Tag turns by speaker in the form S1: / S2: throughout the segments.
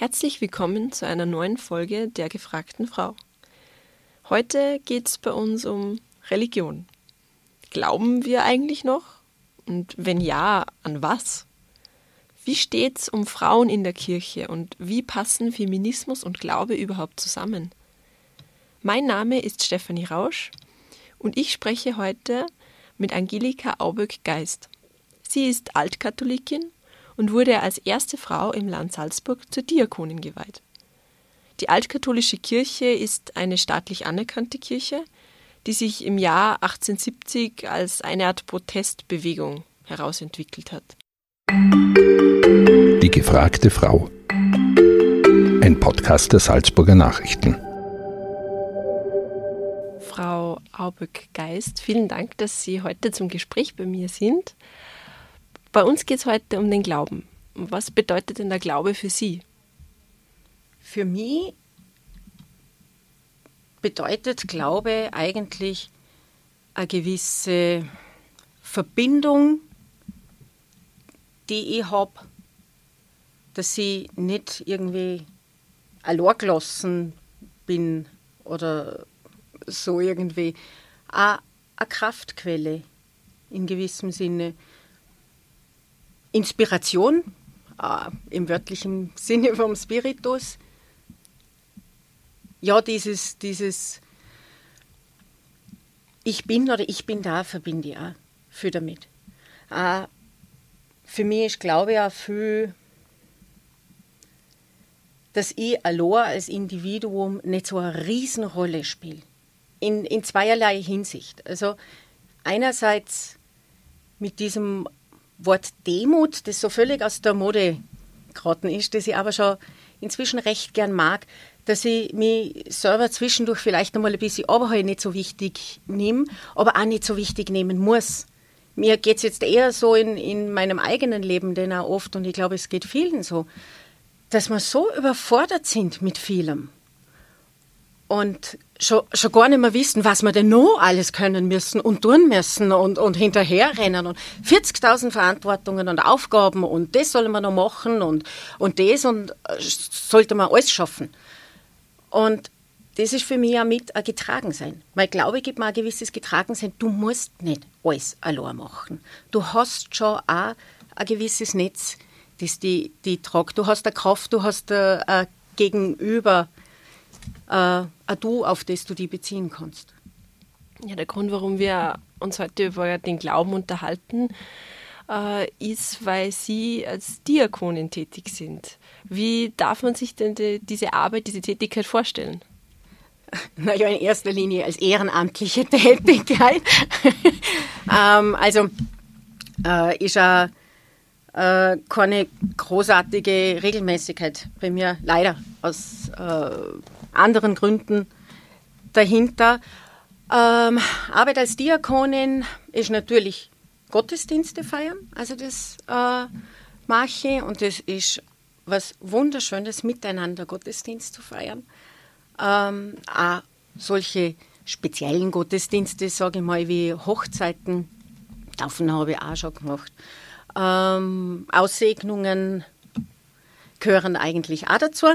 S1: Herzlich willkommen zu einer neuen Folge der gefragten Frau. Heute geht es bei uns um Religion. Glauben wir eigentlich noch? Und wenn ja, an was? Wie steht es um Frauen in der Kirche und wie passen Feminismus und Glaube überhaupt zusammen? Mein Name ist Stefanie Rausch und ich spreche heute mit Angelika Auböck-Geist. Sie ist Altkatholikin und wurde als erste Frau im Land Salzburg zur Diakonin geweiht. Die altkatholische Kirche ist eine staatlich anerkannte Kirche, die sich im Jahr 1870 als eine Art Protestbewegung herausentwickelt hat.
S2: Die gefragte Frau. Ein Podcast der Salzburger Nachrichten.
S1: Frau Auböck-Geist, vielen Dank, dass Sie heute zum Gespräch bei mir sind. Bei uns geht es heute um den Glauben. Was bedeutet denn der Glaube für Sie?
S3: Für mich bedeutet Glaube eigentlich eine gewisse Verbindung, die ich habe, dass ich nicht irgendwie allein gelassen bin oder so irgendwie. Eine Kraftquelle in gewissem Sinne. Inspiration äh, im wörtlichen Sinne vom Spiritus. Ja, dieses, dieses Ich bin oder ich bin da verbinde ich auch viel damit. Äh, für mich ist Glaube auch viel, dass ich allein als Individuum nicht so eine Riesenrolle spiele. In, in zweierlei Hinsicht. Also einerseits mit diesem Wort Demut, das so völlig aus der Mode geraten ist, das ich aber schon inzwischen recht gern mag, dass ich mich selber zwischendurch vielleicht einmal ein bisschen aber halt nicht so wichtig nehme, aber auch nicht so wichtig nehmen muss. Mir geht es jetzt eher so in, in meinem eigenen Leben, denn auch oft, und ich glaube, es geht vielen so, dass wir so überfordert sind mit vielem und schon, schon gar nicht mehr wissen, was wir denn noch alles können müssen und tun müssen und, und hinterherrennen und 40.000 Verantwortungen und Aufgaben und das sollen wir noch machen und, und das und äh, sollte man alles schaffen. Und das ist für mich auch mit ein Getragensein. Weil Glaube gibt mir ein gewisses Getragensein. Du musst nicht alles allein machen. Du hast schon auch ein gewisses Netz, das die, die tragt. Du hast eine Kraft, du hast ein, ein Gegenüber, äh, ein Du, auf das du die beziehen kannst.
S1: Ja, der Grund, warum wir uns heute über den Glauben unterhalten, äh, ist, weil Sie als Diakonin tätig sind. Wie darf man sich denn die, diese Arbeit, diese Tätigkeit vorstellen?
S3: Naja, in erster Linie als ehrenamtliche Tätigkeit. ähm, also äh, ist ja äh, keine großartige Regelmäßigkeit bei mir, leider aus äh, anderen Gründen dahinter. Ähm, Arbeit als Diakonin ist natürlich Gottesdienste feiern, also das äh, mache ich und das ist was Wunderschönes, miteinander Gottesdienst zu feiern. Ähm, auch solche speziellen Gottesdienste, sage ich mal, wie Hochzeiten, davon habe ich auch schon gemacht. Ähm, Aussegnungen gehören eigentlich auch dazu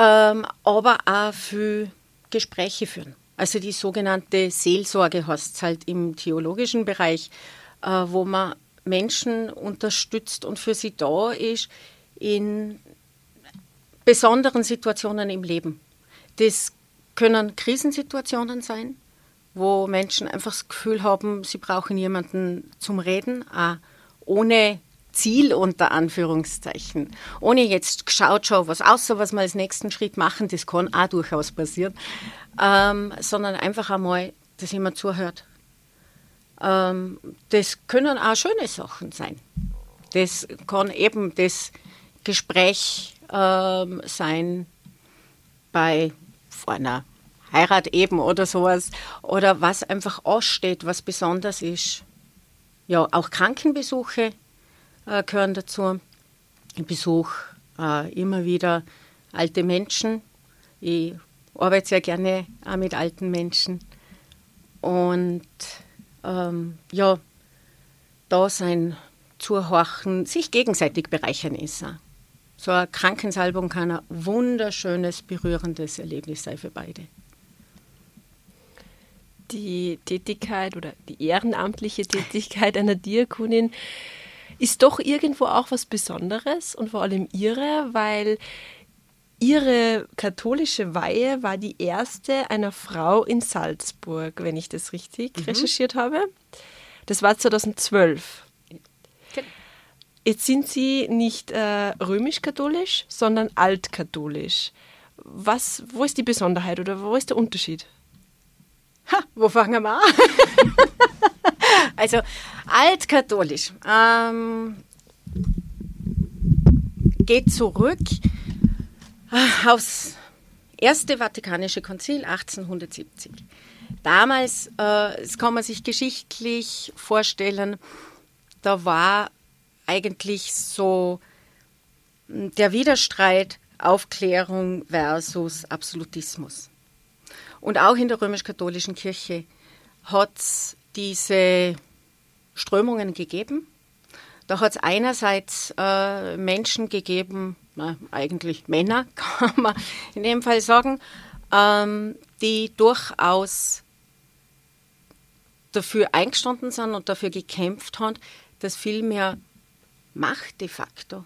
S3: ähm, aber auch für Gespräche führen. Also die sogenannte Seelsorge heißt es halt im theologischen Bereich, äh, wo man Menschen unterstützt und für sie da ist in besonderen Situationen im Leben. Das können Krisensituationen sein, wo Menschen einfach das Gefühl haben, sie brauchen jemanden zum Reden, auch ohne Ziel unter Anführungszeichen. Ohne jetzt geschaut schon, was außer was wir als nächsten Schritt machen, das kann auch durchaus passieren, ähm, sondern einfach einmal, dass jemand zuhört. Ähm, das können auch schöne Sachen sein. Das kann eben das Gespräch ähm, sein bei einer Heirat eben oder sowas oder was einfach aussteht, was besonders ist. Ja, auch Krankenbesuche äh, gehören dazu. Ich besuche äh, immer wieder alte Menschen. Ich arbeite sehr gerne auch mit alten Menschen. Und ähm, ja, da sein Zuhorchen, sich gegenseitig bereichern ist. Auch. So eine Krankensalbung kann ein wunderschönes, berührendes Erlebnis sein für beide.
S1: Die Tätigkeit oder die ehrenamtliche Tätigkeit einer Diakonin ist doch irgendwo auch was Besonderes und vor allem ihre, weil ihre katholische Weihe war die erste einer Frau in Salzburg, wenn ich das richtig mhm. recherchiert habe. Das war 2012. Genau. Jetzt sind Sie nicht äh, römisch-katholisch, sondern altkatholisch. Was, wo ist die Besonderheit oder wo ist der Unterschied?
S3: Ha, wo fangen wir an? also altkatholisch ähm, geht zurück äh, aufs Erste Vatikanische Konzil 1870. Damals, äh, das kann man sich geschichtlich vorstellen, da war eigentlich so hm, der Widerstreit Aufklärung versus Absolutismus. Und auch in der römisch-katholischen Kirche hat es diese Strömungen gegeben. Da hat es einerseits äh, Menschen gegeben, na, eigentlich Männer, kann man in dem Fall sagen, ähm, die durchaus dafür eingestanden sind und dafür gekämpft haben, dass viel mehr Macht de facto,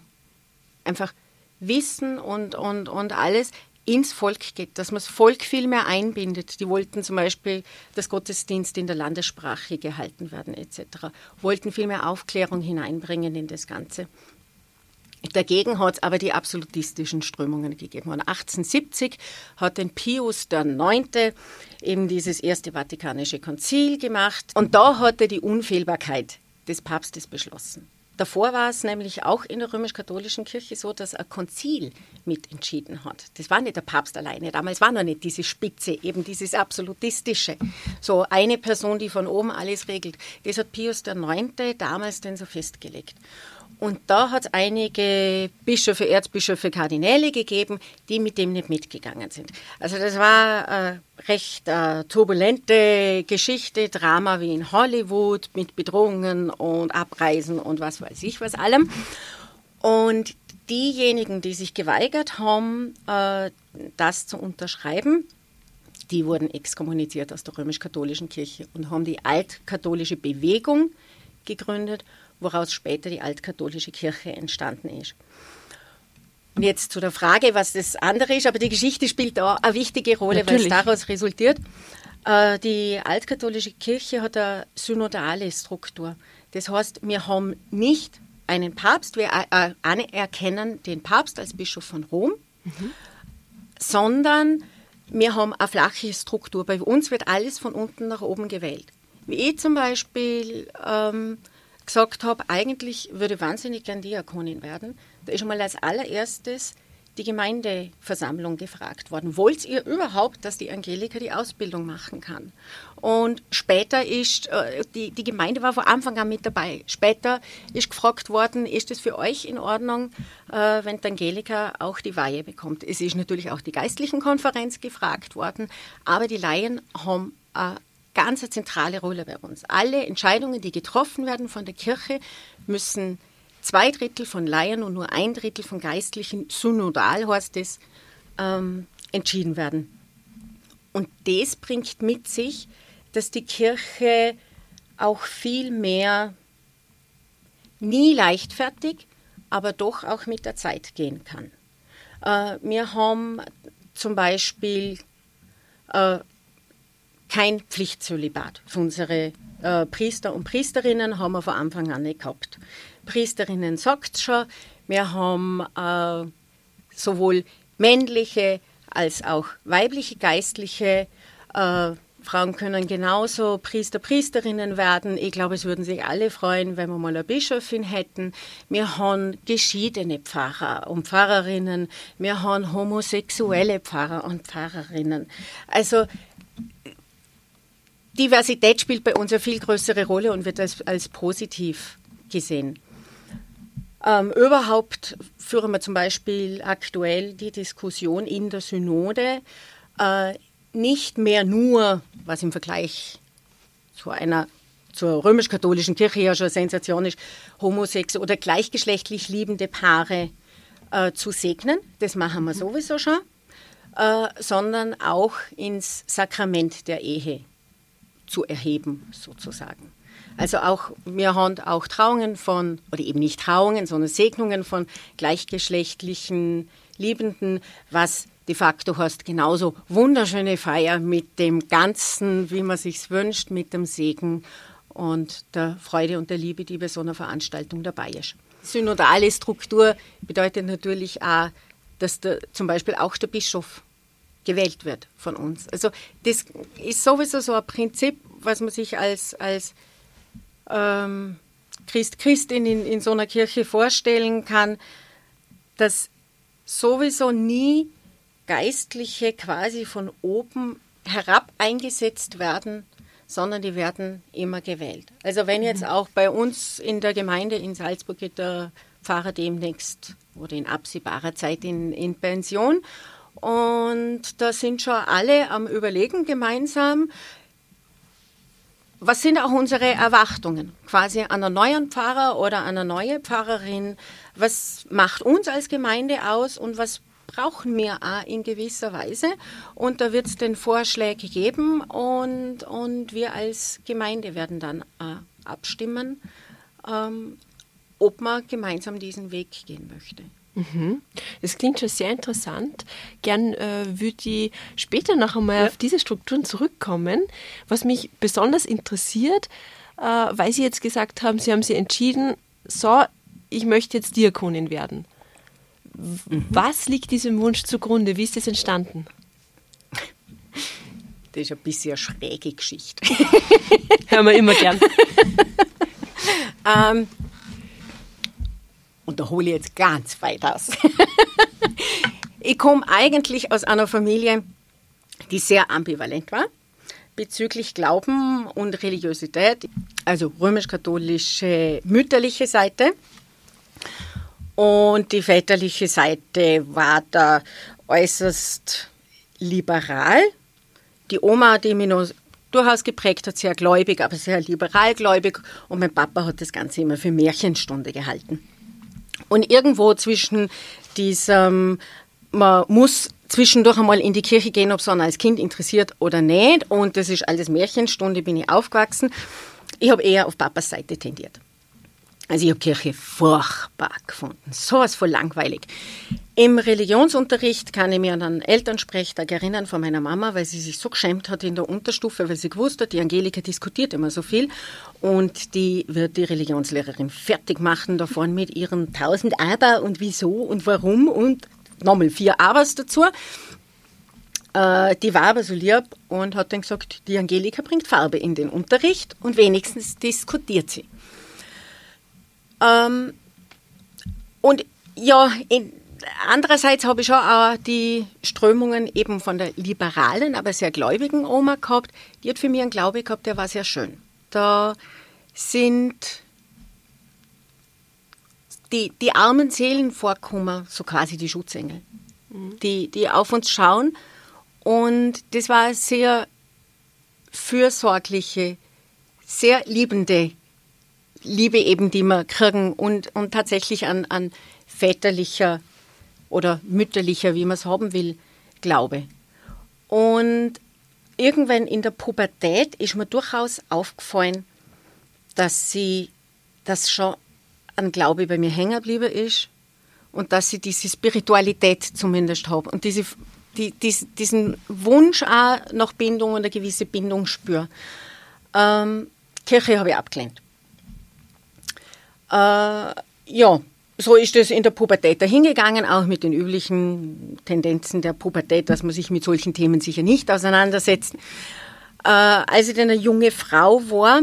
S3: einfach Wissen und, und, und alles ins Volk geht, dass man das Volk viel mehr einbindet. Die wollten zum Beispiel, dass Gottesdienst in der Landessprache gehalten werden etc. Wollten viel mehr Aufklärung hineinbringen in das Ganze. Dagegen hat es aber die absolutistischen Strömungen gegeben. Und 1870 hat den Pius IX. eben dieses erste Vatikanische Konzil gemacht. Und da hat er die Unfehlbarkeit des Papstes beschlossen. Davor war es nämlich auch in der römisch-katholischen Kirche so, dass ein Konzil mitentschieden hat. Das war nicht der Papst alleine. Damals war noch nicht diese Spitze, eben dieses absolutistische. So eine Person, die von oben alles regelt. Das hat Pius IX. damals denn so festgelegt. Und da hat es einige Bischöfe, Erzbischöfe, Kardinäle gegeben, die mit dem nicht mitgegangen sind. Also das war eine recht äh, turbulente Geschichte, Drama wie in Hollywood mit Bedrohungen und Abreisen und was weiß ich was allem. Und diejenigen, die sich geweigert haben, äh, das zu unterschreiben, die wurden exkommuniziert aus der römisch-katholischen Kirche und haben die altkatholische Bewegung gegründet woraus später die altkatholische Kirche entstanden ist. Und jetzt zu der Frage, was das andere ist, aber die Geschichte spielt da eine wichtige Rolle, weil es daraus resultiert. Äh, die altkatholische Kirche hat eine synodale Struktur. Das heißt, wir haben nicht einen Papst, wir anerkennen den Papst als Bischof von Rom, mhm. sondern wir haben eine flache Struktur. Bei uns wird alles von unten nach oben gewählt. Wie ich zum Beispiel ähm, gesagt habe, eigentlich würde wahnsinnig gern Diakonin werden, da ist schon mal als allererstes die Gemeindeversammlung gefragt worden. Wollt ihr überhaupt, dass die Angelika die Ausbildung machen kann? Und später ist, äh, die, die Gemeinde war von Anfang an mit dabei. Später ist gefragt worden, ist es für euch in Ordnung, äh, wenn die Angelika auch die Weihe bekommt? Es ist natürlich auch die geistlichen Konferenz gefragt worden, aber die Laien haben äh, ganz eine zentrale Rolle bei uns. Alle Entscheidungen, die getroffen werden von der Kirche, müssen zwei Drittel von Laien und nur ein Drittel von Geistlichen, synodal heißt es, ähm, entschieden werden. Und das bringt mit sich, dass die Kirche auch viel mehr nie leichtfertig, aber doch auch mit der Zeit gehen kann. Äh, wir haben zum Beispiel äh, kein Pflichtzölibat. Für unsere äh, Priester und Priesterinnen haben wir von Anfang an nicht gehabt. Priesterinnen sagt schon, wir haben äh, sowohl männliche als auch weibliche Geistliche. Äh, Frauen können genauso Priester, Priesterinnen werden. Ich glaube, es würden sich alle freuen, wenn wir mal eine Bischöfin hätten. Wir haben geschiedene Pfarrer und Pfarrerinnen. Wir haben homosexuelle Pfarrer und Pfarrerinnen. Also Diversität spielt bei uns eine viel größere Rolle und wird als, als positiv gesehen. Ähm, überhaupt führen wir zum Beispiel aktuell die Diskussion in der Synode, äh, nicht mehr nur, was im Vergleich zu einer zur römisch-katholischen Kirche ja schon Sensation ist, homosexuelle oder gleichgeschlechtlich liebende Paare äh, zu segnen, das machen wir sowieso schon, äh, sondern auch ins Sakrament der Ehe zu erheben, sozusagen. Also auch, wir haben auch Trauungen von, oder eben nicht Trauungen, sondern Segnungen von gleichgeschlechtlichen Liebenden, was de facto heißt genauso wunderschöne Feier mit dem Ganzen, wie man sich's wünscht, mit dem Segen und der Freude und der Liebe, die bei so einer Veranstaltung dabei ist. Synodale Struktur bedeutet natürlich auch, dass der, zum Beispiel auch der Bischof gewählt wird von uns. Also das ist sowieso so ein Prinzip, was man sich als, als ähm, Christ, Christin in, in so einer Kirche vorstellen kann, dass sowieso nie Geistliche quasi von oben herab eingesetzt werden, sondern die werden immer gewählt. Also wenn jetzt mhm. auch bei uns in der Gemeinde in Salzburg geht der Pfarrer demnächst oder in absehbarer Zeit in, in Pension und da sind schon alle am Überlegen gemeinsam, was sind auch unsere Erwartungen quasi an einen neuen Pfarrer oder an eine neue Pfarrerin? Was macht uns als Gemeinde aus und was brauchen wir auch in gewisser Weise? Und da wird es den Vorschläge geben und, und wir als Gemeinde werden dann äh, abstimmen, ähm, ob man gemeinsam diesen Weg gehen möchte.
S1: Mhm. Das klingt schon sehr interessant. Gern äh, würde ich später noch einmal ja. auf diese Strukturen zurückkommen. Was mich besonders interessiert, äh, weil Sie jetzt gesagt haben, Sie haben sich entschieden, so, ich möchte jetzt Diakonin werden. Mhm. Was liegt diesem Wunsch zugrunde? Wie ist das entstanden?
S3: Das ist ein bisschen eine schräge Geschichte.
S1: Hören wir immer gern.
S3: ähm, und da hole ich jetzt ganz weit aus. ich komme eigentlich aus einer Familie, die sehr ambivalent war bezüglich Glauben und Religiosität, also römisch-katholische mütterliche Seite. Und die väterliche Seite war da äußerst liberal. Die Oma, die mich noch durchaus geprägt hat, sehr gläubig, aber sehr liberal gläubig. Und mein Papa hat das Ganze immer für Märchenstunde gehalten. Und irgendwo zwischen diesem, man muss zwischendurch einmal in die Kirche gehen, ob es einen als Kind interessiert oder nicht. Und das ist alles Märchenstunde, bin ich aufgewachsen. Ich habe eher auf Papas Seite tendiert. Also ich habe Kirche furchtbar gefunden. So was voll langweilig. Im Religionsunterricht kann ich mich an einen Elternsprechtag erinnern von meiner Mama, weil sie sich so geschämt hat in der Unterstufe, weil sie gewusst hat, die Angelika diskutiert immer so viel und die wird die Religionslehrerin fertig machen davon mit ihren tausend Aber und wieso und warum und nochmal vier Abers dazu. Äh, die war aber so lieb und hat dann gesagt, die Angelika bringt Farbe in den Unterricht und wenigstens diskutiert sie. Ähm, und ja, in, andererseits habe ich schon auch die Strömungen eben von der liberalen, aber sehr gläubigen Oma gehabt. Die hat für mich einen Glaube gehabt, der war sehr schön. Da sind die, die armen Seelen vorkommen, so quasi die Schutzengel, mhm. die, die auf uns schauen. Und das war eine sehr fürsorgliche, sehr liebende Liebe eben, die wir kriegen und, und tatsächlich an, an väterlicher oder mütterlicher, wie man es haben will, Glaube. Und irgendwann in der Pubertät ist mir durchaus aufgefallen, dass sie, dass schon ein Glaube bei mir hängen geblieben ist und dass sie diese Spiritualität zumindest habe und diese, die, dies, diesen Wunsch auch nach Bindung und eine gewisse Bindung spüre. Ähm, Kirche habe ich abgelehnt. Äh, ja, so ist es in der Pubertät dahingegangen, auch mit den üblichen Tendenzen der Pubertät, dass man sich mit solchen Themen sicher nicht auseinandersetzt. Äh, als ich dann eine junge Frau war,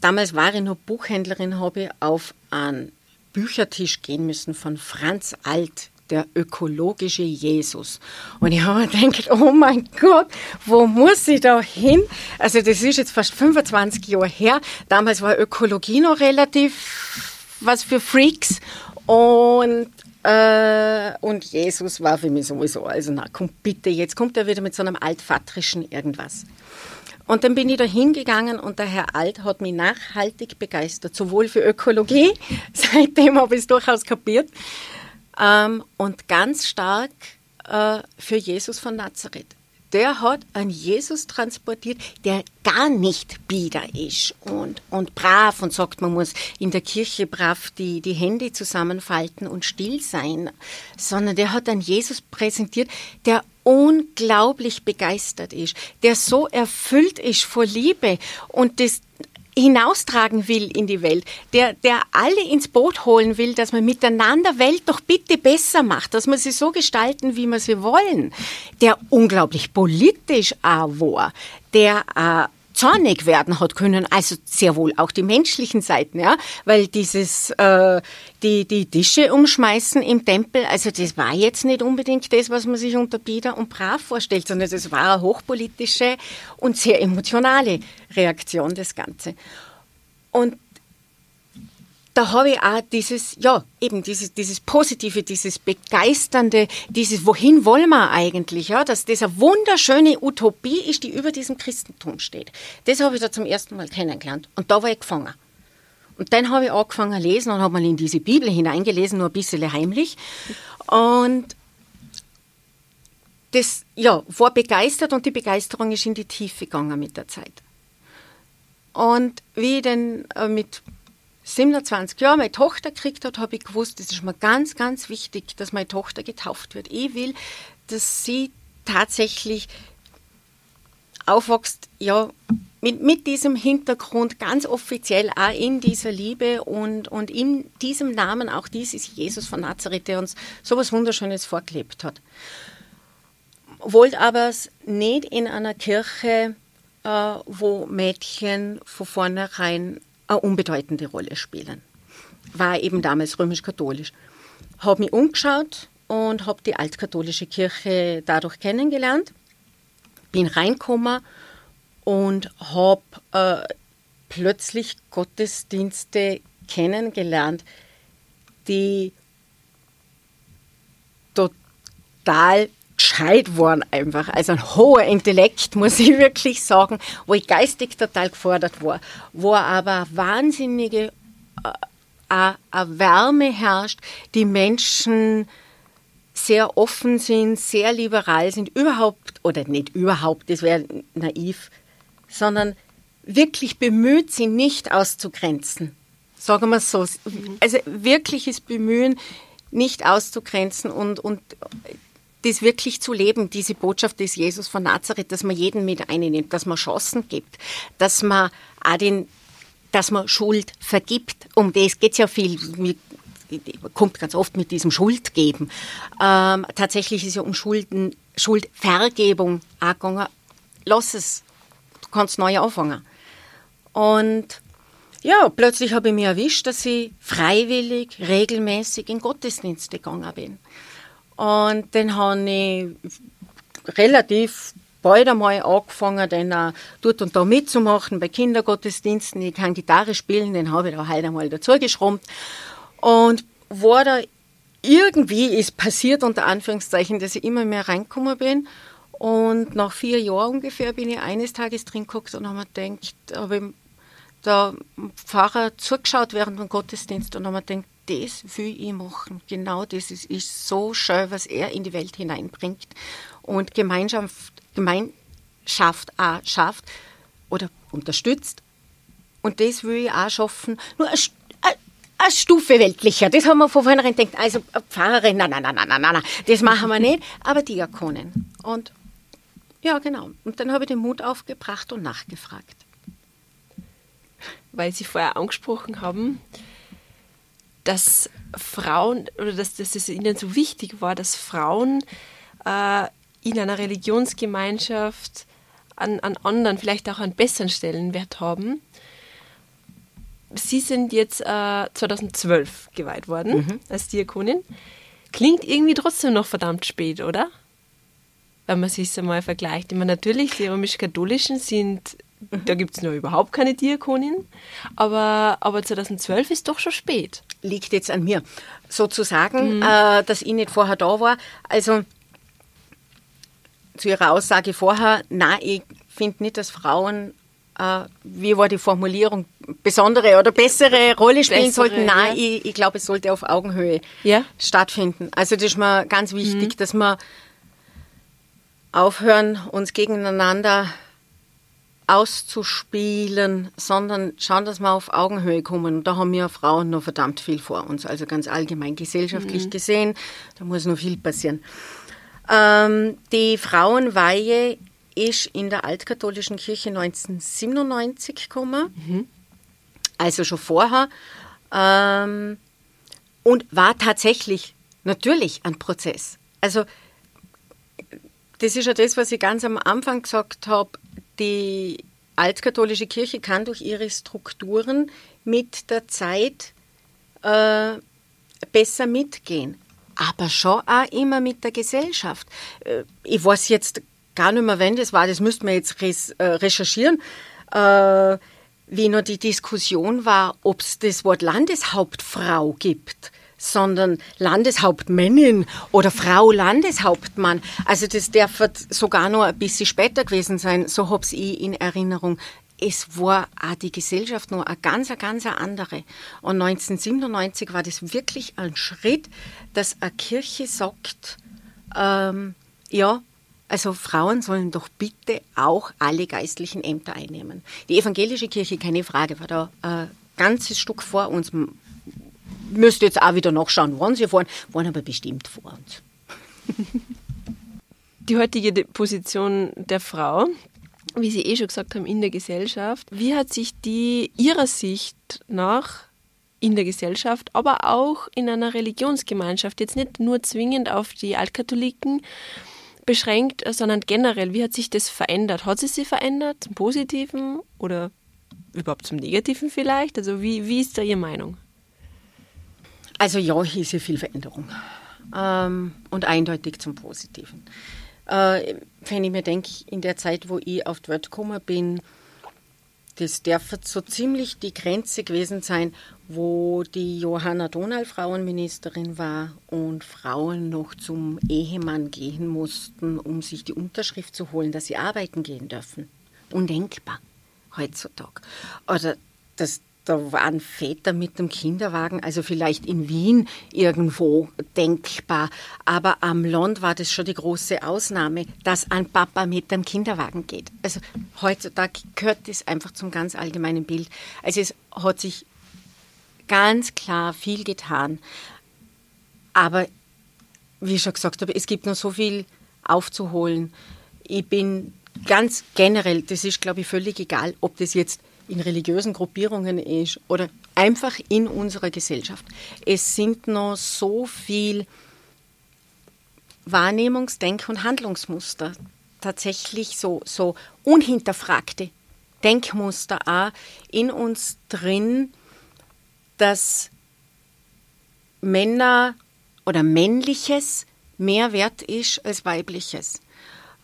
S3: damals war ich noch Buchhändlerin, habe ich auf einen Büchertisch gehen müssen von Franz Alt, der ökologische Jesus. Und ich habe mir gedacht, oh mein Gott, wo muss ich da hin? Also das ist jetzt fast 25 Jahre her. Damals war Ökologie noch relativ was für Freaks. Und, äh, und Jesus war für mich sowieso, also na komm bitte, jetzt kommt er wieder mit so einem altvatrischen irgendwas. Und dann bin ich da hingegangen und der Herr Alt hat mich nachhaltig begeistert, sowohl für Ökologie, seitdem habe ich es durchaus kapiert, ähm, und ganz stark äh, für Jesus von Nazareth. Der hat einen Jesus transportiert, der gar nicht bieder ist und, und brav und sagt, man muss in der Kirche brav die, die Hände zusammenfalten und still sein, sondern der hat einen Jesus präsentiert, der unglaublich begeistert ist, der so erfüllt ist vor Liebe und das hinaustragen will in die Welt, der, der alle ins Boot holen will, dass man miteinander Welt doch bitte besser macht, dass wir sie so gestalten, wie wir sie wollen, der unglaublich politisch auch war, der äh, zornig werden hat können, also sehr wohl auch die menschlichen Seiten, ja, weil dieses äh, die die Tische umschmeißen im Tempel, also das war jetzt nicht unbedingt das, was man sich unter Bieder und Brav vorstellt, sondern das war eine hochpolitische und sehr emotionale Reaktion das Ganze. Und da habe ich auch dieses, ja, eben dieses, dieses Positive, dieses Begeisternde, dieses, wohin wollen wir eigentlich, ja, dass das eine wunderschöne Utopie ist, die über diesem Christentum steht. Das habe ich da zum ersten Mal kennengelernt. Und da war ich gefangen. Und dann habe ich angefangen zu lesen und habe mal in diese Bibel hineingelesen, nur ein bisschen heimlich. Und das, ja, war begeistert und die Begeisterung ist in die Tiefe gegangen mit der Zeit. Und wie ich dann äh, mit 27 Jahre meine Tochter gekriegt hat, habe ich gewusst, das ist mir ganz, ganz wichtig, dass meine Tochter getauft wird. Ich will, dass sie tatsächlich aufwächst, ja, mit, mit diesem Hintergrund ganz offiziell auch in dieser Liebe und, und in diesem Namen auch dieses Jesus von Nazareth, der uns so was Wunderschönes vorgelebt hat. Wollte aber nicht in einer Kirche, äh, wo Mädchen von vornherein eine unbedeutende Rolle spielen. War eben damals römisch-katholisch. Habe mich umgeschaut und habe die altkatholische Kirche dadurch kennengelernt. Bin reingekommen und habe äh, plötzlich Gottesdienste kennengelernt, die total gescheit waren einfach. Also ein hoher Intellekt, muss ich wirklich sagen, wo ich geistig total gefordert war, wo aber wahnsinnige äh, eine Wärme herrscht, die Menschen sehr offen sind, sehr liberal sind, überhaupt, oder nicht überhaupt, das wäre naiv, sondern wirklich bemüht sind, nicht auszugrenzen. Sagen wir es so. Also wirkliches Bemühen, nicht auszugrenzen und, und das wirklich zu leben, diese Botschaft des Jesus von Nazareth, dass man jeden mit einnimmt, dass man Chancen gibt, dass man auch den, dass man Schuld vergibt. Um das geht es ja viel. Mit, kommt ganz oft mit diesem Schuldgeben. Ähm, tatsächlich ist ja um Schulden, Schuldvergebung angegangen. Lass es, du kannst neu anfangen. Und ja, plötzlich habe ich mir erwischt, dass ich freiwillig, regelmäßig in Gottesdienste gegangen bin. Und dann habe ich relativ bald einmal angefangen, dann auch dort und da mitzumachen bei Kindergottesdiensten. Ich kann Gitarre spielen, den habe ich da halt einmal dazu geschrumpft. Und war da irgendwie ist passiert, unter Anführungszeichen, dass ich immer mehr reingekommen bin. Und nach vier Jahren ungefähr bin ich eines Tages drin geguckt und habe mir gedacht, habe ich der Pfarrer zugeschaut während dem Gottesdienst und habe mir gedacht, das will ich machen. Genau das ist, ist so schön, was er in die Welt hineinbringt und Gemeinschaft, Gemeinschaft auch schafft oder unterstützt. Und das will ich auch schaffen. Nur eine, eine Stufe weltlicher. Das haben wir von vornherein gedacht. Also Pfarrerin, nein, nein, nein, nein, nein, nein, das machen wir nicht. Aber Diakonin. Und ja, genau. Und dann habe ich den Mut aufgebracht und nachgefragt.
S1: Weil Sie vorher angesprochen haben, dass Frauen oder dass, dass es ihnen so wichtig war, dass Frauen äh, in einer Religionsgemeinschaft an, an anderen, vielleicht auch einen besseren Stellenwert haben. Sie sind jetzt äh, 2012 geweiht worden mhm. als Diakonin. Klingt irgendwie trotzdem noch verdammt spät, oder? Wenn man sich einmal vergleicht. Ich meine, natürlich, die römisch-katholischen sind da gibt es noch überhaupt keine Diakonin. Aber, aber 2012 ist doch schon spät.
S3: Liegt jetzt an mir, sozusagen, mhm. äh, dass ich nicht vorher da war. Also zu Ihrer Aussage vorher, nein, ich finde nicht, dass Frauen äh, wie war die Formulierung, besondere oder bessere Rolle spielen
S1: Bessere,
S3: sollten. Nein,
S1: ja.
S3: ich, ich glaube, es sollte auf Augenhöhe
S1: Ja.
S3: stattfinden. Also das ist mir ganz wichtig, dass wir aufhören, uns gegeneinander auszuspielen, sondern schauen, dass wir auf Augenhöhe kommen. Und da haben wir Frauen noch verdammt viel vor uns, also ganz allgemein gesellschaftlich gesehen. Da muss noch viel passieren. Ähm, die Frauenweihe ist in der altkatholischen Kirche 1997 gekommen, also schon vorher, ähm, und war tatsächlich natürlich ein Prozess. Also das ist ja das, was ich ganz am Anfang gesagt habe. Die altkatholische Kirche kann durch ihre Strukturen mit der Zeit äh, besser mitgehen. Aber schon auch immer mit der Gesellschaft. Äh, ich weiß jetzt gar nicht mehr, wenn das war, das müssten wir jetzt äh, recherchieren, äh, wie noch die Diskussion war, ob es das Wort Landeshauptfrau gibt sondern Landeshauptmännin oder Frau Landeshauptmann. Also das darf sogar noch ein bisschen später gewesen sein, so habe ich in Erinnerung. Es war auch die Gesellschaft noch eine ganz, ganz andere. Und 1997 war das wirklich ein Schritt, dass eine Kirche sagt, ähm, ja, also Frauen sollen doch bitte auch alle geistlichen Ämter einnehmen. Die evangelische Kirche, keine Frage, war da ein ganzes Stück vor uns müsste jetzt auch wieder nachschauen, wann sie fahren, waren aber bestimmt vor uns.
S1: Die heutige Position der Frau, wie Sie eh schon gesagt haben, in der Gesellschaft, wie hat sich die Ihrer Sicht nach in der Gesellschaft, aber auch in einer Religionsgemeinschaft, jetzt nicht nur zwingend auf die Altkatholiken beschränkt, sondern generell, wie hat sich das verändert? Hat es sich verändert zum Positiven oder überhaupt zum Negativen vielleicht? Also wie, wie ist da Ihre Meinung?
S3: Also ja, hier ist ja viel Veränderung ähm, und eindeutig zum Positiven. Äh, wenn ich mir denke, in der Zeit, wo ich auf die Welt gekommen bin, das darf so ziemlich die Grenze gewesen sein, wo die Johanna Donal Frauenministerin war und Frauen noch zum Ehemann gehen mussten, um sich die Unterschrift zu holen, dass sie arbeiten gehen dürfen. Undenkbar heutzutage. Oder das, da waren Väter mit dem Kinderwagen, also vielleicht in Wien irgendwo denkbar, aber am Land war das schon die große Ausnahme, dass ein Papa mit dem Kinderwagen geht. Also heutzutage gehört das einfach zum ganz allgemeinen Bild. Also es hat sich ganz klar viel getan, aber wie ich schon gesagt habe, es gibt noch so viel aufzuholen. Ich bin ganz generell, das ist glaube ich völlig egal, ob das jetzt in religiösen Gruppierungen ist oder einfach in unserer Gesellschaft. Es sind noch so viel Wahrnehmungs-, Denk- und Handlungsmuster, tatsächlich so, so unhinterfragte Denkmuster auch in uns drin, dass Männer oder männliches mehr wert ist als weibliches.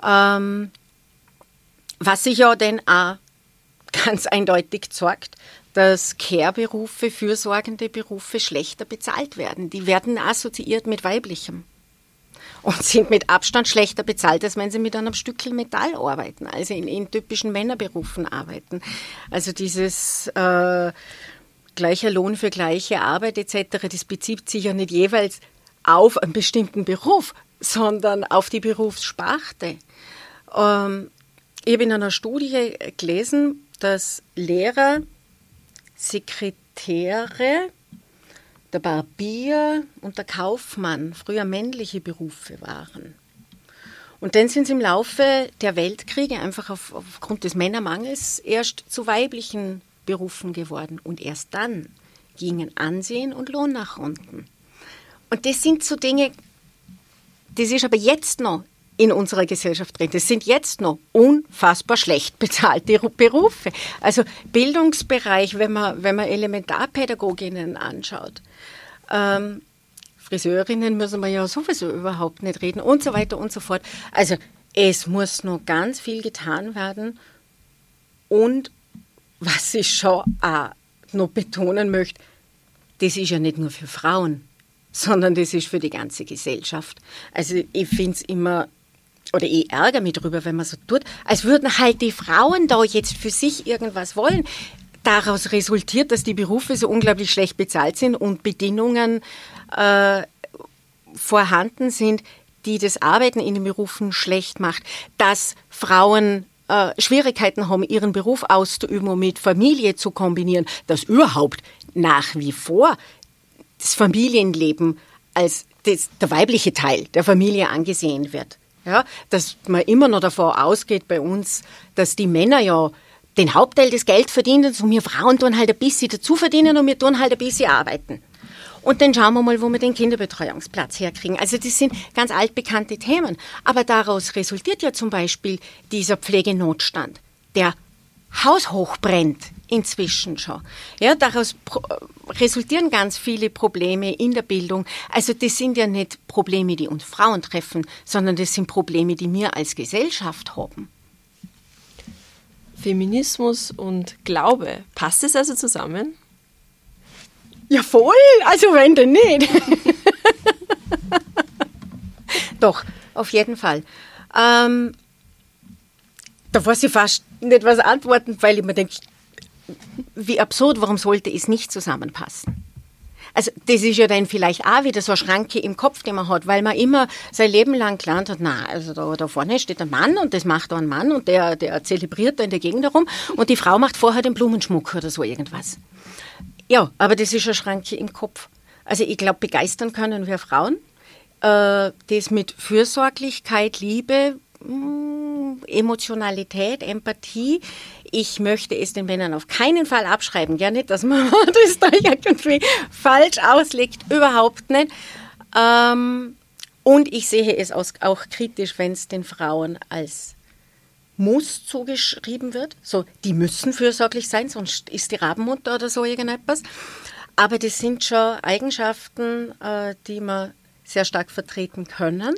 S3: Ähm, was sich ja dann auch ganz eindeutig zeigt, dass Care-Berufe, fürsorgende Berufe schlechter bezahlt werden. Die werden assoziiert mit weiblichem und sind mit Abstand schlechter bezahlt, als wenn sie mit einem Stückchen Metall arbeiten, also in, in typischen Männerberufen arbeiten. Also dieses äh, gleicher Lohn für gleiche Arbeit etc., das bezieht sich ja nicht jeweils auf einen bestimmten Beruf, sondern auf die Berufssparte. Ähm, ich habe in einer Studie gelesen, dass Lehrer, Sekretäre, der Barbier und der Kaufmann früher männliche Berufe waren. Und dann sind sie im Laufe der Weltkriege einfach auf, aufgrund des Männermangels erst zu weiblichen Berufen geworden. Und erst dann gingen Ansehen und Lohn nach unten. Und das sind so Dinge, das ist aber jetzt noch in unserer Gesellschaft drin. Das sind jetzt noch unfassbar schlecht bezahlte Berufe. Also Bildungsbereich, wenn man, wenn man Elementarpädagoginnen anschaut, ähm, Friseurinnen müssen wir ja sowieso überhaupt nicht reden und so weiter und so fort. Also es muss noch ganz viel getan werden. Und was ich schon auch noch betonen möchte, das ist ja nicht nur für Frauen, sondern das ist für die ganze Gesellschaft. Also ich finde es immer oder ich ärgere mich drüber, wenn man so tut, als würden halt die Frauen da jetzt für sich irgendwas wollen. Daraus resultiert, dass die Berufe so unglaublich schlecht bezahlt sind und Bedingungen äh, vorhanden sind, die das Arbeiten in den Berufen schlecht macht, dass Frauen äh, Schwierigkeiten haben, ihren Beruf auszuüben und mit Familie zu kombinieren, dass überhaupt nach wie vor das Familienleben als das, der weibliche Teil der Familie angesehen wird. Ja, dass man immer noch davon ausgeht bei uns, dass die Männer ja den Hauptteil des Geldes verdienen und wir Frauen tun halt ein bisschen dazu verdienen und wir tun halt ein bisschen arbeiten. Und dann schauen wir mal, wo wir den Kinderbetreuungsplatz herkriegen. Also das sind ganz altbekannte Themen. Aber daraus resultiert ja zum Beispiel dieser Pflegenotstand, der haushoch brennt inzwischen schon. Ja, daraus resultieren ganz viele Probleme in der Bildung. Also das sind ja nicht Probleme, die uns Frauen treffen, sondern das sind Probleme, die wir als Gesellschaft haben.
S1: Feminismus und Glaube, passt es also zusammen?
S3: Ja, voll. Also wenn denn nicht. Doch, auf jeden Fall. Ähm, da weiß ich fast nicht was antworten, weil ich mir denke, wie absurd, warum sollte es nicht zusammenpassen? Also das ist ja dann vielleicht auch wieder so eine Schranke im Kopf, die man hat, weil man immer sein Leben lang gelernt hat, na, also da, da vorne steht ein Mann und das macht da ein Mann und der, der zelebriert da in der Gegend herum und die Frau macht vorher den Blumenschmuck oder so irgendwas. Ja, aber das ist eine Schranke im Kopf. Also ich glaube, begeistern können wir Frauen. Äh, das mit Fürsorglichkeit, Liebe, mh, Emotionalität, Empathie. Ich möchte es den Männern auf keinen Fall abschreiben. Ja, nicht, dass man das da irgendwie falsch auslegt. Überhaupt nicht. Ähm, und ich sehe es auch kritisch, wenn es den Frauen als muss zugeschrieben wird. So, die müssen fürsorglich sein, sonst ist die Rabenmutter oder so irgendetwas. Aber das sind schon Eigenschaften, äh, die man sehr stark vertreten können.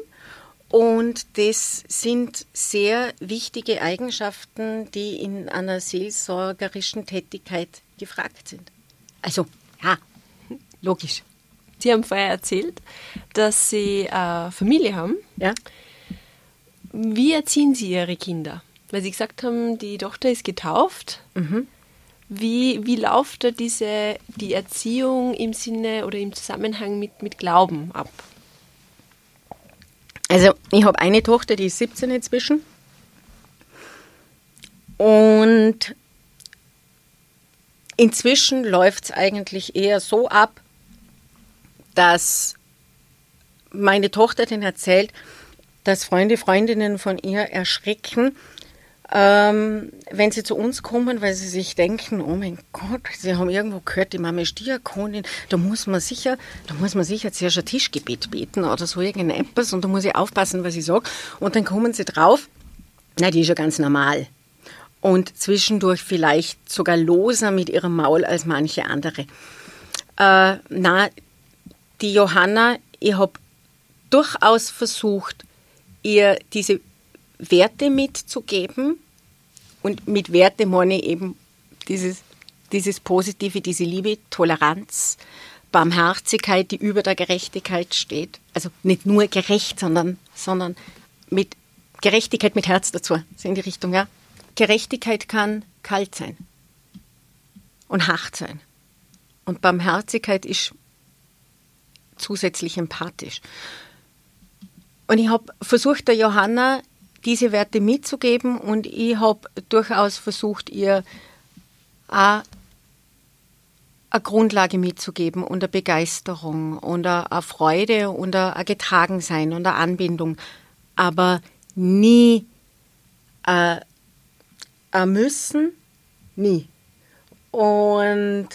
S3: Und das sind sehr wichtige Eigenschaften, die in einer seelsorgerischen Tätigkeit gefragt sind. Also, ja, logisch.
S1: Sie haben vorher erzählt, dass Sie äh, Familie haben.
S3: Ja.
S1: Wie erziehen Sie Ihre Kinder? weil Sie gesagt haben, die Tochter ist getauft. Mhm. Wie, wie läuft da diese, die Erziehung im Sinne oder im Zusammenhang mit, mit Glauben ab?
S3: Also ich habe eine Tochter, die ist 17 inzwischen. Und inzwischen läuft es eigentlich eher so ab, dass meine Tochter den erzählt, dass Freunde, Freundinnen von ihr erschrecken, ähm, wenn sie zu uns kommen, weil sie sich denken, oh mein Gott, sie haben irgendwo gehört, die Mama ist Diakonin, da muss man sicher, da muss man sicher zuerst ein Tischgebet beten oder so irgendetwas und da muss ich aufpassen, was ich sage. Und dann kommen sie drauf, na, die ist ja ganz normal. Und zwischendurch vielleicht sogar loser mit ihrem Maul als manche andere. Äh, na, die Johanna, ich habe durchaus versucht, ihr diese Werte mitzugeben. Und mit Werte meine ich eben dieses, dieses Positive, diese Liebe, Toleranz, Barmherzigkeit, die über der Gerechtigkeit steht. Also nicht nur gerecht, sondern, sondern mit Gerechtigkeit mit Herz dazu, so in die Richtung, ja. Gerechtigkeit kann kalt sein und hart sein. Und Barmherzigkeit ist zusätzlich empathisch. Und ich habe versucht, der Johanna diese Werte mitzugeben und ich habe durchaus versucht, ihr auch eine Grundlage mitzugeben und eine Begeisterung und eine Freude und ein Getragensein und eine Anbindung, aber nie äh, ein Müssen, nie. Und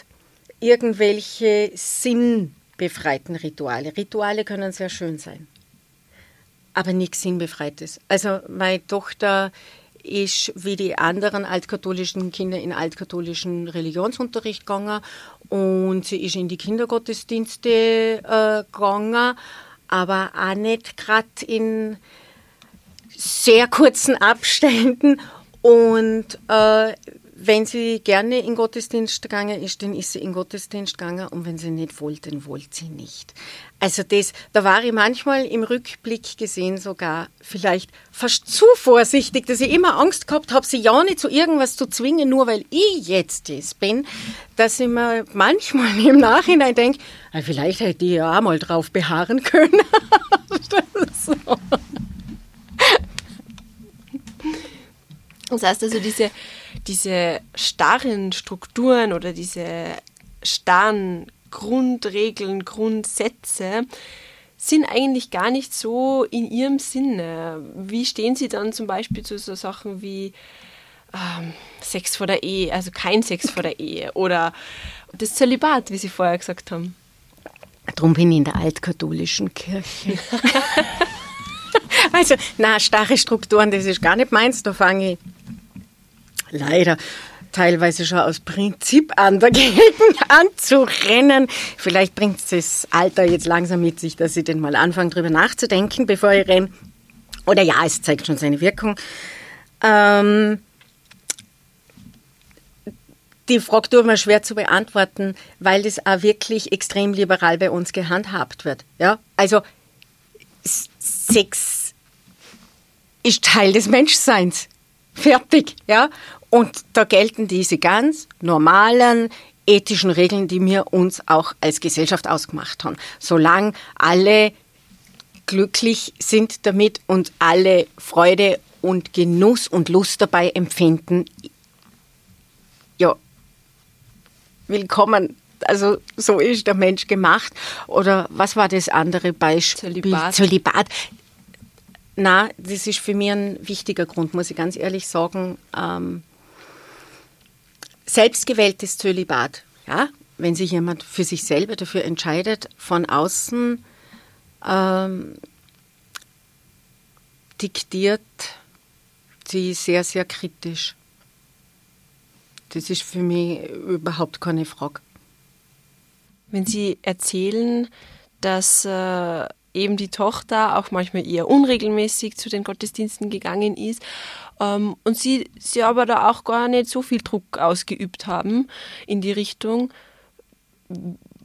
S3: irgendwelche sinnbefreiten Rituale. Rituale können sehr schön sein aber nichts Sinnbefreites. Also meine Tochter ist wie die anderen altkatholischen Kinder in altkatholischen Religionsunterricht gegangen und sie ist in die Kindergottesdienste äh, gegangen, aber auch nicht gerade in sehr kurzen Abständen und äh, wenn sie gerne in Gottesdienst gegangen ist, dann ist sie in Gottesdienst gegangen und wenn sie nicht wollte, dann wollte sie nicht. Also das, da war ich manchmal im Rückblick gesehen sogar vielleicht fast zu vorsichtig, dass ich immer Angst gehabt habe, sie ja nicht zu irgendwas zu zwingen, nur weil ich jetzt das bin, dass ich mir manchmal im Nachhinein denke, ah, vielleicht hätte ich ja auch mal drauf beharren können. so.
S1: Das heißt also, diese, diese starren Strukturen oder diese starren Grundregeln, Grundsätze sind eigentlich gar nicht so in ihrem Sinne. Wie stehen Sie dann zum Beispiel zu so Sachen wie ähm, Sex vor der Ehe, also kein Sex vor der Ehe oder das Zölibat, wie Sie vorher gesagt haben?
S3: Darum bin ich in der altkatholischen Kirche. also, na, starre Strukturen, das ist gar nicht meins. Da fange ich leider teilweise schon aus Prinzip an dagegen anzurennen. Vielleicht bringt das Alter jetzt langsam mit sich, dass ich denn mal anfange, darüber nachzudenken, bevor ich renne. Oder ja, es zeigt schon seine Wirkung. Ähm, die Frage tut mir schwer zu beantworten, weil das auch wirklich extrem liberal bei uns gehandhabt wird. Ja? Also Sex ist Teil des Menschseins. Fertig, ja. Und da gelten diese ganz normalen ethischen Regeln, die wir uns auch als Gesellschaft ausgemacht haben. Solange alle glücklich sind damit und alle Freude und Genuss und Lust dabei empfinden, ja, willkommen. Also so ist der Mensch gemacht. Oder was war das andere Beispiel?
S1: Zölibat.
S3: Zölibat. Na, das ist für mich ein wichtiger Grund, muss ich ganz ehrlich sagen. Ähm, selbstgewähltes Zölibat, ja, wenn sich jemand für sich selber dafür entscheidet, von außen ähm, diktiert sie sehr, sehr kritisch. Das ist für mich überhaupt keine Frage.
S1: Wenn Sie erzählen, dass äh, eben die Tochter auch manchmal eher unregelmäßig zu den Gottesdiensten gegangen ist ähm, und sie, sie aber da auch gar nicht so viel Druck ausgeübt haben in die Richtung.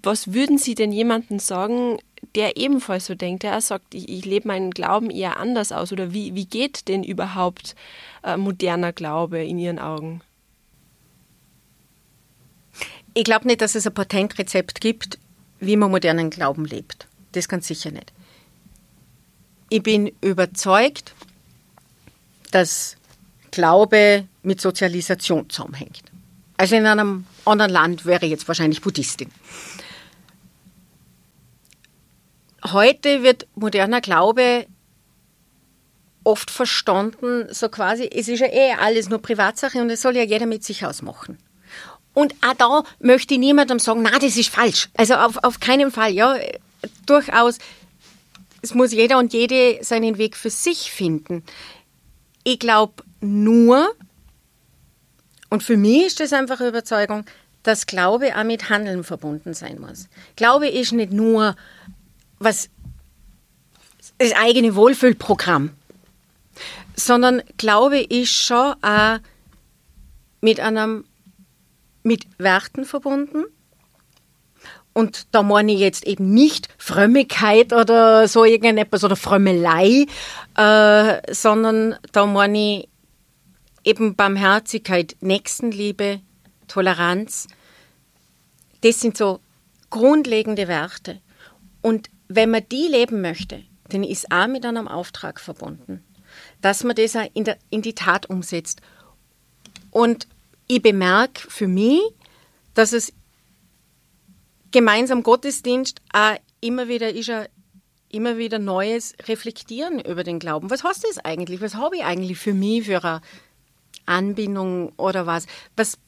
S1: Was würden Sie denn jemandem sagen, der ebenfalls so denkt, der sagt, ich, ich lebe meinen Glauben eher anders aus? Oder wie, wie geht denn überhaupt äh, moderner Glaube in Ihren Augen?
S3: Ich glaube nicht, dass es ein Patentrezept gibt, wie man modernen Glauben lebt. Das ganz sicher nicht. Ich bin überzeugt, dass Glaube mit Sozialisation zusammenhängt. Also in einem anderen Land wäre jetzt wahrscheinlich Buddhistin. Heute wird moderner Glaube oft verstanden, so quasi, es ist ja eh alles nur Privatsache und es soll ja jeder mit sich ausmachen. Und auch da möchte ich niemandem sagen, na, das ist falsch. Also auf, auf keinen Fall, ja. Durchaus, es muss jeder und jede seinen Weg für sich finden. Ich glaube nur, und für mich ist das einfach eine Überzeugung, dass Glaube auch mit Handeln verbunden sein muss. Glaube ist nicht nur was das eigene Wohlfühlprogramm, sondern Glaube ist schon auch mit einem mit Werten verbunden. Und da meine ich jetzt eben nicht Frömmigkeit oder so irgendetwas oder Frömmelei, äh, sondern da meine ich eben Barmherzigkeit, Nächstenliebe, Toleranz. Das sind so grundlegende Werte. Und wenn man die leben möchte, dann ist auch mit einem Auftrag verbunden, dass man das auch in, der, in die Tat umsetzt. Und ich bemerke für mich, dass es gemeinsam Gottesdienst auch immer wieder ist, ein, immer wieder neues Reflektieren über den Glauben. Was heißt das eigentlich? Was habe ich eigentlich für mich für eine Anbindung oder was? Was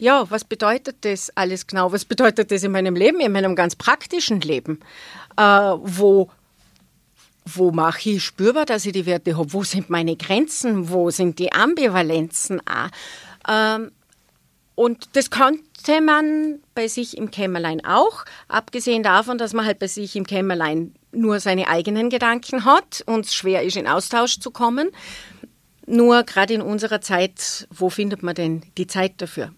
S3: ja, was bedeutet das alles genau? Was bedeutet das in meinem Leben, in meinem ganz praktischen Leben? Äh, wo wo mache ich spürbar, dass ich die Werte habe? Wo sind meine Grenzen? Wo sind die Ambivalenzen? Auch? Ähm, und das konnte man bei sich im Kämmerlein auch, abgesehen davon, dass man halt bei sich im Kämmerlein nur seine eigenen Gedanken hat und es schwer ist, in Austausch zu kommen. Nur gerade in unserer Zeit, wo findet man denn die Zeit dafür?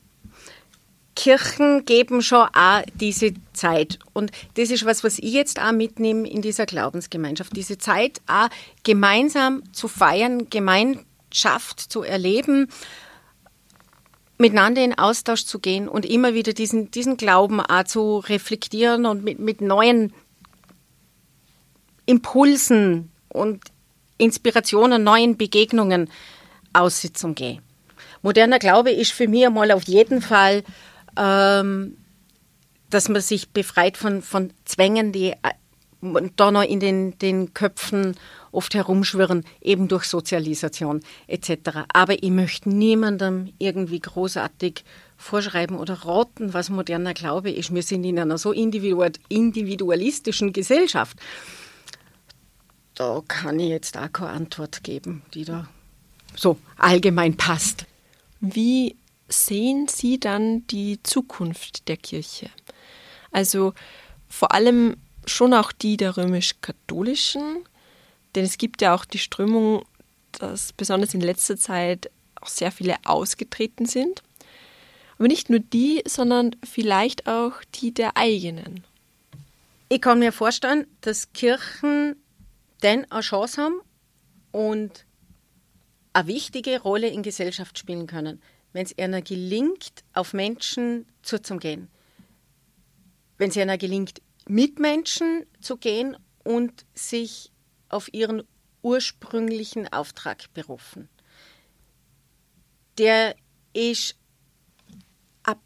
S3: Kirchen geben schon auch diese Zeit. Und das ist was, was ich jetzt auch mitnehme in dieser Glaubensgemeinschaft. Diese Zeit auch gemeinsam zu feiern, Gemeinschaft zu erleben, miteinander in Austausch zu gehen und immer wieder diesen, diesen Glauben auch zu reflektieren und mit, mit neuen Impulsen und Inspirationen, neuen Begegnungen aussitzen gehe. Moderner Glaube ist für mich einmal auf jeden Fall, ähm, dass man sich befreit von, von Zwängen, die da noch in den, den Köpfen oft herumschwirren, eben durch Sozialisation etc. Aber ich möchte niemandem irgendwie großartig vorschreiben oder raten, was moderner Glaube ist. Wir sind in einer so individualistischen Gesellschaft. Da kann ich jetzt auch keine Antwort geben, die da so allgemein passt.
S1: Wie sehen Sie dann die Zukunft der Kirche? Also vor allem schon auch die der römisch-katholischen, denn es gibt ja auch die Strömung, dass besonders in letzter Zeit auch sehr viele ausgetreten sind. Aber nicht nur die, sondern vielleicht auch die der eigenen.
S3: Ich kann mir vorstellen, dass Kirchen denn eine Chance haben und eine wichtige Rolle in Gesellschaft spielen können, wenn es ihnen gelingt, auf Menschen zuzugehen. Wenn es ihnen gelingt, mit Menschen zu gehen und sich auf ihren ursprünglichen Auftrag berufen. Der ist eine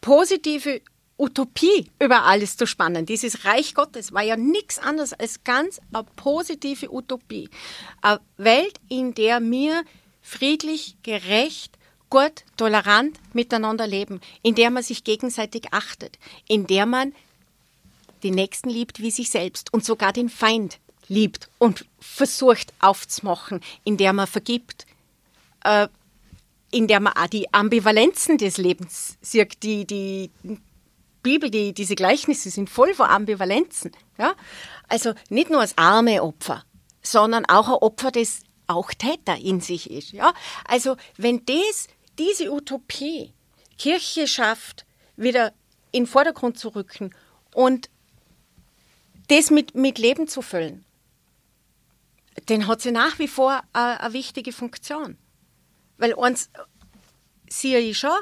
S3: positive Utopie über alles zu spannen. Dieses Reich Gottes war ja nichts anderes als ganz eine positive Utopie. Eine Welt, in der wir friedlich, gerecht, gut, tolerant miteinander leben, in der man sich gegenseitig achtet, in der man den Nächsten liebt wie sich selbst und sogar den Feind liebt und versucht aufzumachen, in der man vergibt, äh, in der man auch die Ambivalenzen des Lebens sieht, die, die Bibel, die, diese Gleichnisse sind voll von Ambivalenzen. Ja? Also nicht nur das arme Opfer, sondern auch ein Opfer, das auch Täter in sich ist. Ja? Also wenn das, diese Utopie Kirche schafft, wieder in den Vordergrund zu rücken und das mit, mit Leben zu füllen, dann hat sie nach wie vor eine, eine wichtige Funktion. Weil uns sehe ich schon,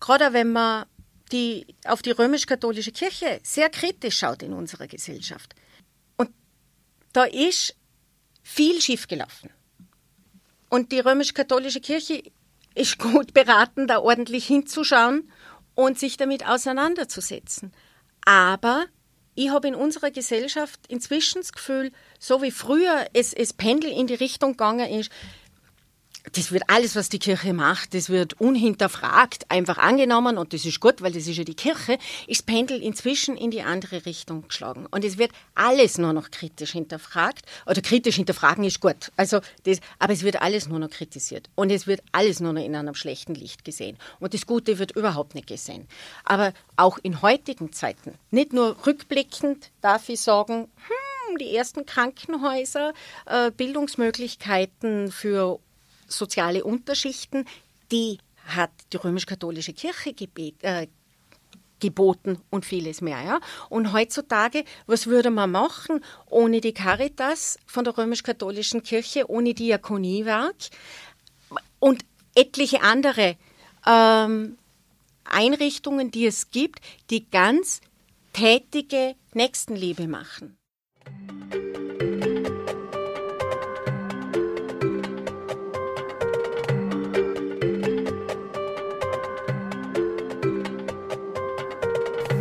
S3: gerade wenn man die auf die römisch-katholische Kirche sehr kritisch schaut in unserer Gesellschaft. Und da ist viel schiefgelaufen. Und die römisch-katholische Kirche ist gut beraten, da ordentlich hinzuschauen und sich damit auseinanderzusetzen. Aber ich habe in unserer Gesellschaft inzwischen das Gefühl, so wie früher es, es Pendel in die Richtung gegangen ist, das wird alles, was die Kirche macht, das wird unhinterfragt einfach angenommen und das ist gut, weil das ist ja die Kirche, ist Pendel inzwischen in die andere Richtung geschlagen. Und es wird alles nur noch kritisch hinterfragt. Oder kritisch hinterfragen ist gut. Also das, aber es wird alles nur noch kritisiert. Und es wird alles nur noch in einem schlechten Licht gesehen. Und das Gute wird überhaupt nicht gesehen. Aber auch in heutigen Zeiten, nicht nur rückblickend, darf ich sagen, hm, die ersten Krankenhäuser, äh, Bildungsmöglichkeiten für soziale Unterschichten, die hat die römisch-katholische Kirche gebet, äh, geboten und vieles mehr. Ja? Und heutzutage, was würde man machen ohne die Caritas von der römisch-katholischen Kirche, ohne Diakoniewerk und etliche andere ähm, Einrichtungen, die es gibt, die ganz tätige Nächstenliebe machen.